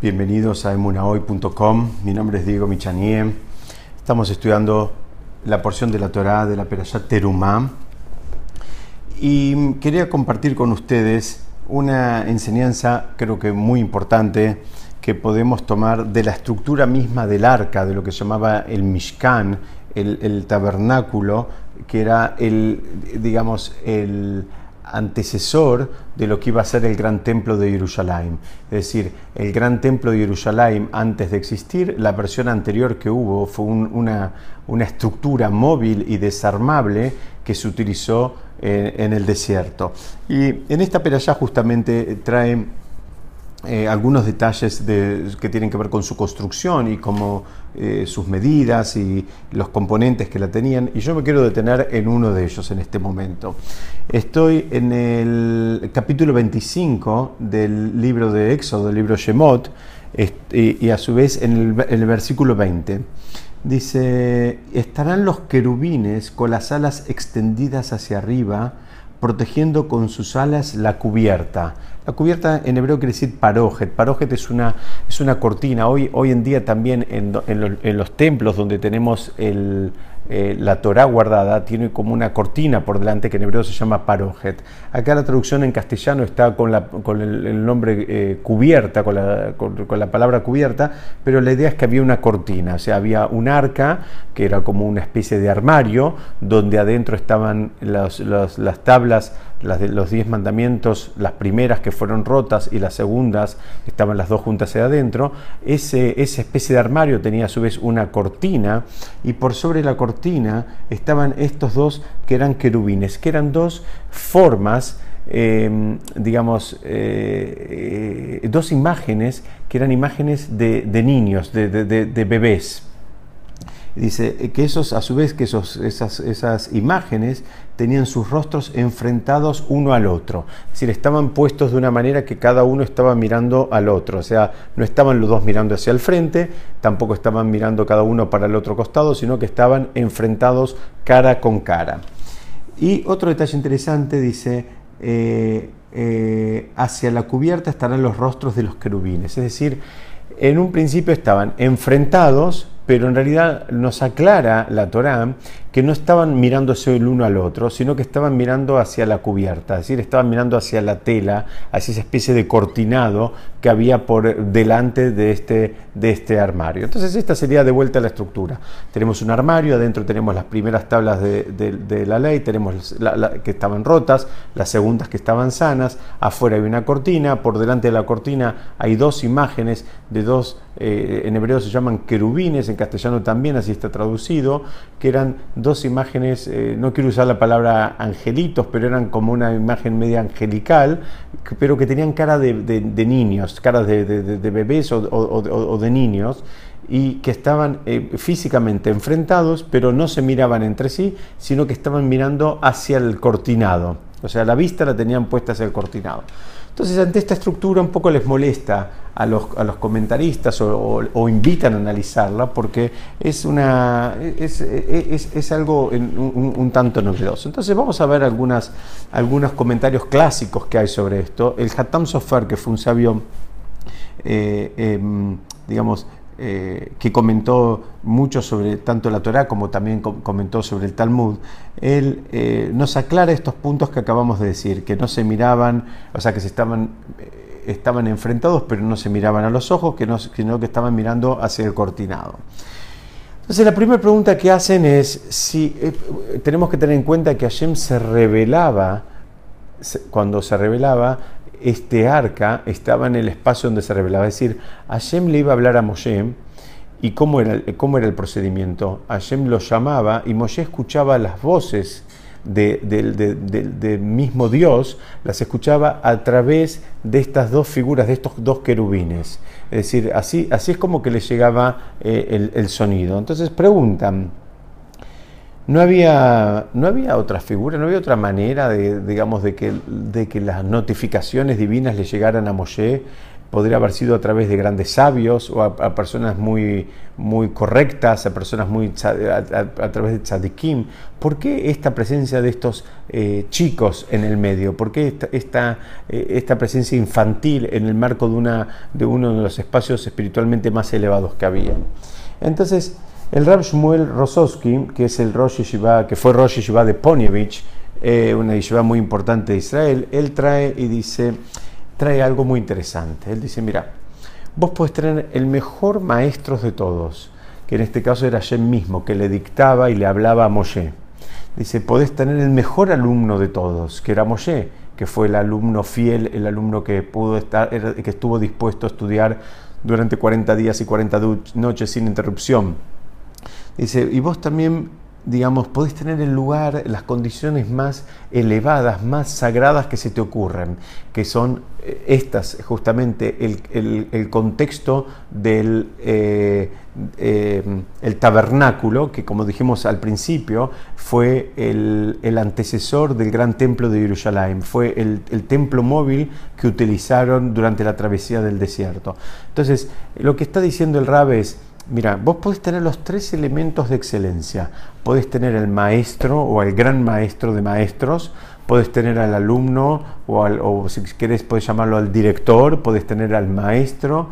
Bienvenidos a emunahoy.com. Mi nombre es Diego Michanie. Estamos estudiando la porción de la Torá de la Perashat Terumá y quería compartir con ustedes una enseñanza, creo que muy importante, que podemos tomar de la estructura misma del arca, de lo que llamaba el Mishkan, el tabernáculo, que era el, digamos, el antecesor de lo que iba a ser el gran templo de Jerusalén. Es decir, el gran templo de Jerusalén antes de existir, la versión anterior que hubo fue una, una, estructura móvil y desarmable que se utilizó eh, en el desierto. Y en esta peralla justamente trae eh, algunos detalles que tienen que ver con su construcción y como eh, sus medidas y los componentes que la tenían. Y yo me quiero detener en uno de ellos en este momento. Estoy en el capítulo 25 del libro de Éxodo, del libro Shemot, y, a su vez en el, en el versículo 20. Dice, estarán los querubines con las alas extendidas hacia arriba, protegiendo con sus alas la cubierta. La cubierta en hebreo quiere decir parojet. Parojet es una, es una cortina. Hoy, hoy en día también en, en los templos donde tenemos el, eh, la Torah guardada tiene como una cortina por delante que en hebreo se llama parojet. Acá la traducción en castellano está con, la, con el, nombre eh, cubierta, con, la, palabra cubierta, pero la idea es que había una cortina, o sea, había un arca que era como una especie de armario donde adentro estaban las tablas de los diez mandamientos, las primeras que fueron rotas y las segundas estaban las dos juntas ahí adentro, ese, esa especie de armario tenía a su vez una cortina y por sobre la cortina estaban estos dos que eran querubines, que eran dos formas, em, digamos, eh, eh, dos imágenes que eran imágenes de, niños, de, de bebés. Dice que esos, a su vez, que esos, esas, esas imágenes tenían sus rostros enfrentados uno al otro. Es decir, estaban puestos de una manera que cada uno estaba mirando al otro. O sea, no estaban los dos mirando hacia el frente, tampoco estaban mirando cada uno para el otro costado, sino que estaban enfrentados cara con cara. Y otro detalle interesante dice, eh, eh, hacia la cubierta estarán los rostros de los querubines. Es decir, en un principio estaban enfrentados, pero en realidad nos aclara la Torá que no estaban mirándose el uno al otro, sino que estaban mirando hacia la cubierta, es decir, estaban mirando hacia la tela, hacia esa especie de cortinado que había por delante de este, de este armario. Entonces esta sería de vuelta la estructura. Tenemos un armario, adentro tenemos las primeras tablas de, la ley, tenemos que estaban rotas, las segundas que estaban sanas, afuera hay una cortina, por delante de la cortina hay dos imágenes de dos, eh, en hebreo se llaman querubines, en castellano también así está traducido, que eran dos imágenes, eh, no quiero usar la palabra angelitos, pero eran como una imagen media angelical, pero que tenían cara de, niños, caras de, bebés o, de niños, y que estaban eh, físicamente enfrentados, pero no se miraban entre sí, sino que estaban mirando hacia el cortinado. O sea, la vista la tenían puesta hacia el cortinado. Entonces, ante esta estructura un poco les molesta a los, a los comentaristas o, invitan a analizarla porque es, una, es, es, algo un, tanto novedoso. Entonces, vamos a ver algunas, algunos comentarios clásicos que hay sobre esto. El Hatam Sofer, que fue un sabio, eh, em, digamos, eh, que comentó mucho sobre tanto la Torá como también comentó sobre el Talmud, él eh, nos aclara estos puntos que acabamos de decir, que no se miraban, o sea, que se estaban, eh, estaban enfrentados pero no se miraban a los ojos, que no, sino que estaban mirando hacia el cortinado. Entonces la primera pregunta que hacen es si tenemos que tener en cuenta que Hashem se revelaba, cuando se revelaba, este arca estaba en el espacio donde se revelaba. Es decir, Hashem le iba a hablar a Moshe y cómo era, cómo era el procedimiento. Hashem lo llamaba y Moshe escuchaba las voces del mismo Dios, las escuchaba a través de estas dos figuras, de estos dos querubines. Es decir, así, así es como que le llegaba eh, el, el sonido. Entonces preguntan, no había, no había otra figura, no había otra manera de, digamos, de que, de que las notificaciones divinas le llegaran a Moshe podría haber sido a través de grandes sabios o a, personas muy, muy correctas, a personas muy a, través de tzadikim. ¿Por qué esta presencia de estos eh, chicos en el medio? ¿Por qué esta, eh, esta, presencia infantil en el marco de, una, de uno de los espacios espiritualmente más elevados que había? Entonces, el Rab Shmuel Rosowski, que es el Rosh Yeshiva, que fue Rosh Yeshiva de Ponyevich, eh, una yeshiva muy importante de Israel, él trae y dice, trae algo muy interesante. Él dice, mira, vos podés tener el mejor maestro de todos, que en este caso era Shem mismo, que le dictaba y le hablaba a Moshe. Dice, podés tener el mejor alumno de todos, que era Moshe, que fue el alumno fiel, el alumno que pudo estar, que estuvo dispuesto a estudiar durante 40 días y 40 noches sin interrupción. Dice, y vos también digamos, podés tener el lugar, las condiciones más elevadas, más sagradas que se te ocurran, que son eh, estas, justamente el, contexto del eh, eh, el tabernáculo, que como dijimos al principio, fue el, antecesor del gran templo de Jerusalén, fue el, templo móvil que utilizaron durante la travesía del desierto. Entonces, lo que está diciendo el Rab es, Mira, vos podés tener los tres elementos de excelencia. Podés tener el maestro o al gran maestro de maestros, podés tener al alumno o, si querés podés llamarlo al director, podés tener al maestro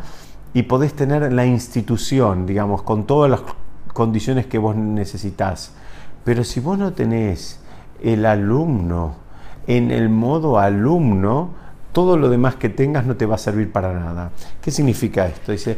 y podés tener la institución, digamos, con todas las condiciones que vos necesitas. Pero si vos no tenés el alumno en el modo alumno, todo lo demás que tengas no te va a servir para nada. ¿Qué significa esto? Dice,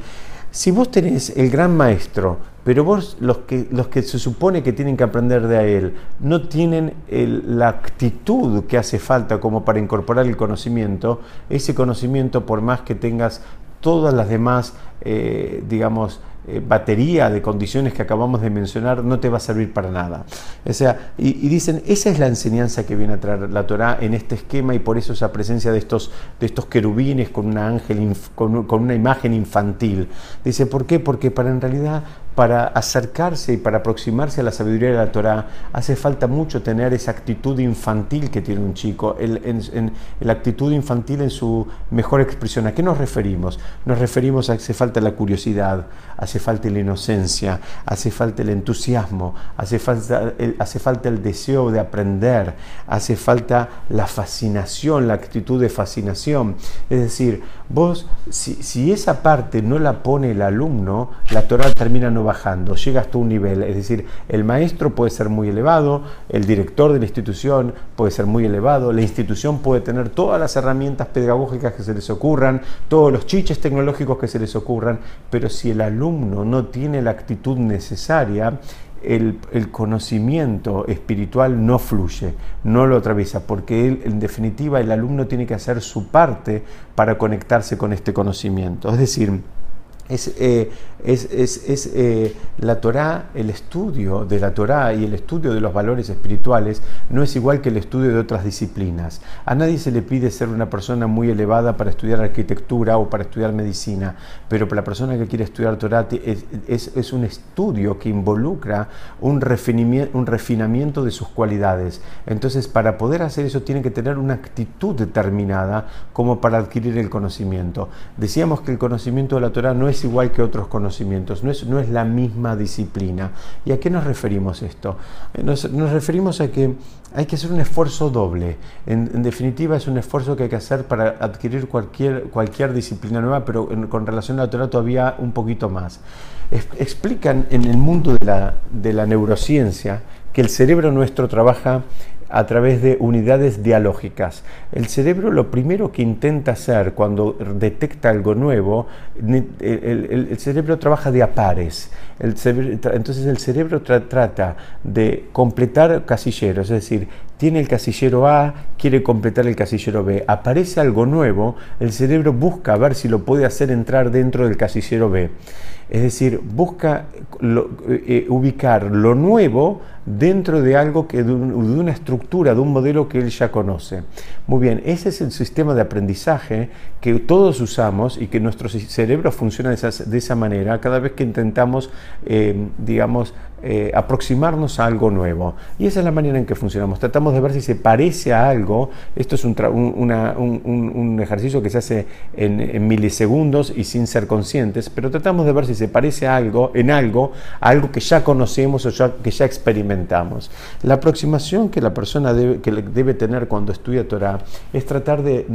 si vos tenés el gran maestro, pero vos los que, los que se supone que tienen que aprender de él no tienen la actitud que hace falta como para incorporar el conocimiento, ese conocimiento por más que tengas todas las demás, eh, digamos, eh, batería de condiciones que acabamos de mencionar no te va a servir para nada. O sea, y, dicen, esa es la enseñanza que viene a traer la Torá en este esquema y por eso esa presencia de estos, de estos querubines con, una ángel, con, con una imagen infantil. Dice, ¿por qué? Porque para en realidad para acercarse y para aproximarse a la sabiduría de la Torá, hace falta mucho tener esa actitud infantil que tiene un chico, la actitud infantil en su mejor expresión. ¿A qué nos referimos? Nos referimos a que hace falta la curiosidad, hace falta la inocencia, hace falta el entusiasmo, hace falta el, deseo de aprender, hace falta la fascinación, la actitud de fascinación. Es decir, vos, si, si esa parte no la pone el alumno, la Torá termina no llega hasta un nivel, es decir, el maestro puede ser muy elevado, el director de la institución puede ser muy elevado, la institución puede tener todas las herramientas pedagógicas que se les ocurran, todos los chiches tecnológicos que se les ocurran, pero si el alumno no tiene la actitud necesaria, el, el, conocimiento espiritual no fluye, no lo atraviesa, porque él, en definitiva el alumno tiene que hacer su parte para conectarse con este conocimiento. Es decir, es, eh, es, es, eh, la Torá, el estudio de la Torá y el estudio de los valores espirituales no es igual que el estudio de otras disciplinas. A nadie se le pide ser una persona muy elevada para estudiar arquitectura o para estudiar medicina, pero para la persona que quiere estudiar Torá es, un estudio que involucra un refinamiento, un refinamiento de sus cualidades. Entonces, para poder hacer eso tiene que tener una actitud determinada como para adquirir el conocimiento. Decíamos que el conocimiento de la Torá no es es igual que otros conocimientos, no es, no es la misma disciplina. ¿Y a qué nos referimos esto? Eh, nos, referimos a que hay que hacer un esfuerzo doble. En, definitiva, es un esfuerzo que hay que hacer para adquirir cualquier, cualquier disciplina nueva, pero con relación a la Torah todavía un poquito más. explican en el mundo de la, de la neurociencia que el cerebro nuestro trabaja a través de unidades dialógicas. El cerebro lo primero que intenta hacer cuando detecta algo nuevo, el, cerebro trabaja de a pares. entonces el cerebro trata de completar casilleros, es decir, tiene el casillero A, quiere completar el casillero B. Aparece algo nuevo, el cerebro busca ver si lo puede hacer entrar dentro del casillero B. Es decir, busca eh, ubicar lo nuevo dentro de algo que de, una estructura, de un modelo que él ya conoce. Muy bien, ese es el sistema de aprendizaje que todos usamos y que nuestro cerebro funciona de esa, manera cada vez que intentamos, eh, digamos, eh, aproximarnos a algo nuevo. Y esa es la manera en que funcionamos. Tratamos de ver si se parece a algo. Esto es un, un, ejercicio que se hace en, milisegundos y sin ser conscientes, pero tratamos de ver si se parece a algo, en algo, a algo que ya conocemos o que ya experimentamos. La aproximación que la persona debe, que debe tener cuando estudia Torah es tratar de,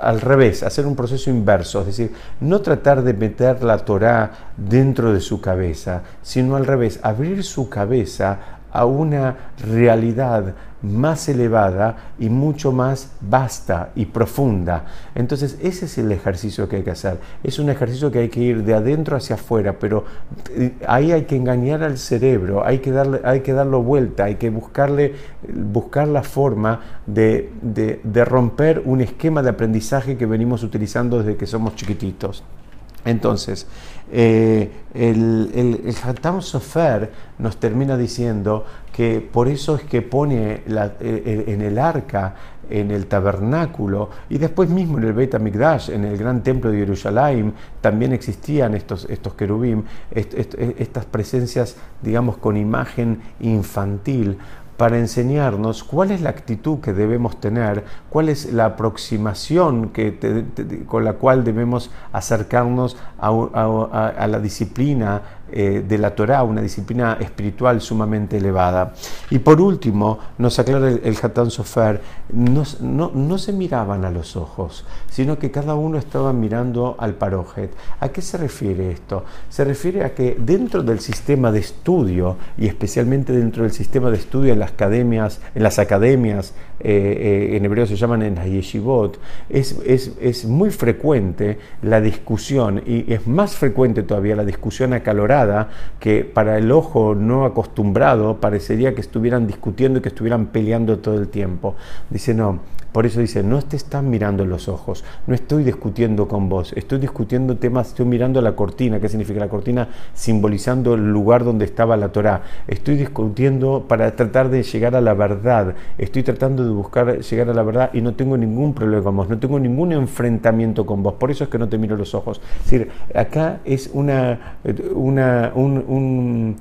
al revés, hacer un proceso inverso, es decir, no tratar de meter la Torah dentro de su cabeza, sino al revés, abrir su cabeza a una realidad más elevada y mucho más vasta y profunda. Entonces ese es el ejercicio que hay que hacer. Es un ejercicio que hay que ir de adentro hacia afuera, pero eh, ahí hay que engañar al cerebro, hay que darle, hay que darlo vuelta, hay que buscarle, buscar la forma de, de romper un esquema de aprendizaje que venimos utilizando desde que somos chiquititos. Entonces, eh, el, el, Sofer nos termina diciendo que por eso es que pone eh, en el arca, en el tabernáculo y después mismo en el Beit HaMikdash, en el gran templo de Jerusalén, también existían estos, estos querubim, estas presencias, digamos, con imagen infantil, para enseñarnos cuál es la actitud que debemos tener, cuál es la aproximación que con la cual debemos acercarnos a la disciplina eh, de la Torá, una disciplina espiritual sumamente elevada. Y por último, nos aclara el, el Hatán Sofer, no, no, se miraban a los ojos, sino que cada uno estaba mirando al parojet. ¿A qué se refiere esto? Se refiere a que dentro del sistema de estudio, y especialmente dentro del sistema de estudio en las academias, en las academias eh, eh, en hebreo se llaman en yeshivot, es, es, es muy frecuente la discusión, y es más frecuente todavía la discusión acalorada que para el ojo no acostumbrado parecería que estuvieran discutiendo y que estuvieran peleando todo el tiempo. Dice, no, por eso dice, no te están mirando los ojos, no estoy discutiendo con vos, estoy discutiendo temas, estoy mirando la cortina, ¿qué significa la cortina? Simbolizando el lugar donde estaba la Torá. Estoy discutiendo para tratar de llegar a la verdad, estoy tratando de buscar llegar a la verdad y no tengo ningún problema con vos, no tengo ningún enfrentamiento con vos, por eso es que no te miro los ojos. Es decir, acá es una, una un, un,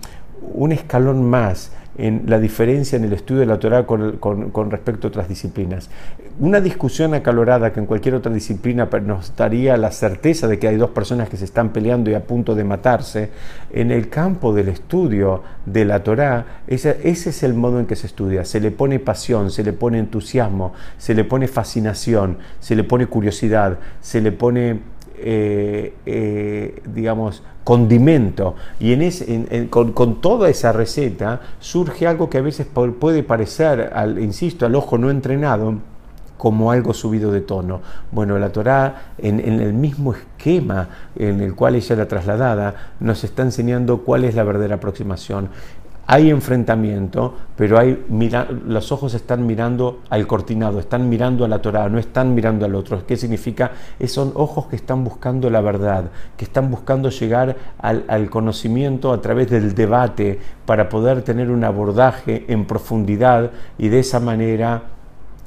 un escalón más en la diferencia en el estudio de la Torah con, respecto a otras disciplinas. Una discusión acalorada que en cualquier otra disciplina nos daría la certeza de que hay dos personas que se están peleando y a punto de matarse, en el campo del estudio de la Torah, ese, ese es el modo en que se estudia. Se le pone pasión, se le pone entusiasmo, se le pone fascinación, se le pone curiosidad, se le pone eh, eh, digamos, condimento. Y en con, toda esa receta surge algo que a veces puede parecer, al, insisto, al ojo no entrenado, como algo subido de tono. Bueno, la Torá, en, en, el mismo esquema en el cual ella era trasladada, nos está enseñando cuál es la verdadera aproximación hay enfrentamiento, pero hay, mira, los ojos están mirando al cortinado, están mirando a la Torah, no están mirando al otro. ¿Qué significa? son ojos que están buscando la verdad, que están buscando llegar al, al conocimiento a través del debate para poder tener un abordaje en profundidad y de esa manera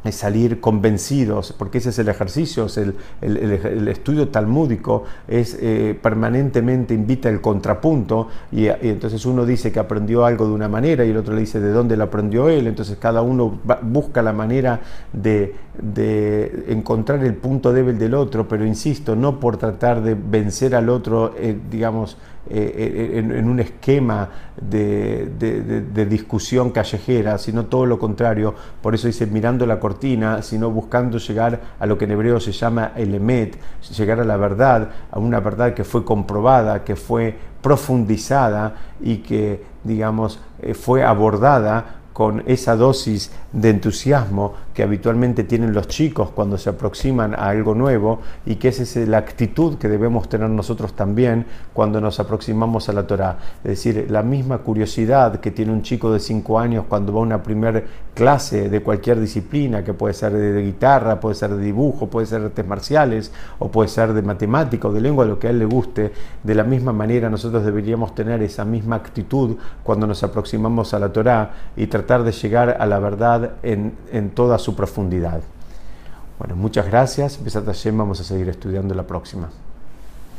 es salir convencidos, porque ese es el ejercicio, el, el, estudio talmúdico es eh, permanentemente invita el contrapunto y, entonces uno dice que aprendió algo de una manera y el otro le dice de dónde lo aprendió él, entonces cada uno busca la manera de, de, encontrar el punto débil del otro, pero insisto, no por tratar de vencer al otro, eh, digamos, eh, en, un esquema de, de, discusión callejera, sino todo lo contrario. Por eso dice mirando la cortina, sino buscando llegar a lo que en hebreo se llama el emet, llegar a la verdad, a una verdad que fue comprobada, que fue profundizada y que, digamos, eh, fue abordada con esa dosis de entusiasmo que habitualmente tienen los chicos cuando se aproximan a algo nuevo y que esa es la actitud que debemos tener nosotros también cuando nos aproximamos a la Torah. Es decir, la misma curiosidad que tiene un chico de 5 años cuando va a una primera clase de cualquier disciplina, que puede ser de, guitarra, puede ser de dibujo, puede ser de artes marciales o puede ser de matemática o de lengua, lo que a él le guste, de la misma manera nosotros deberíamos tener esa misma actitud cuando nos aproximamos a la Torah y tratar de llegar a la verdad en, en toda su profundidad. Bueno, muchas gracias. Besat vamos a seguir estudiando la próxima.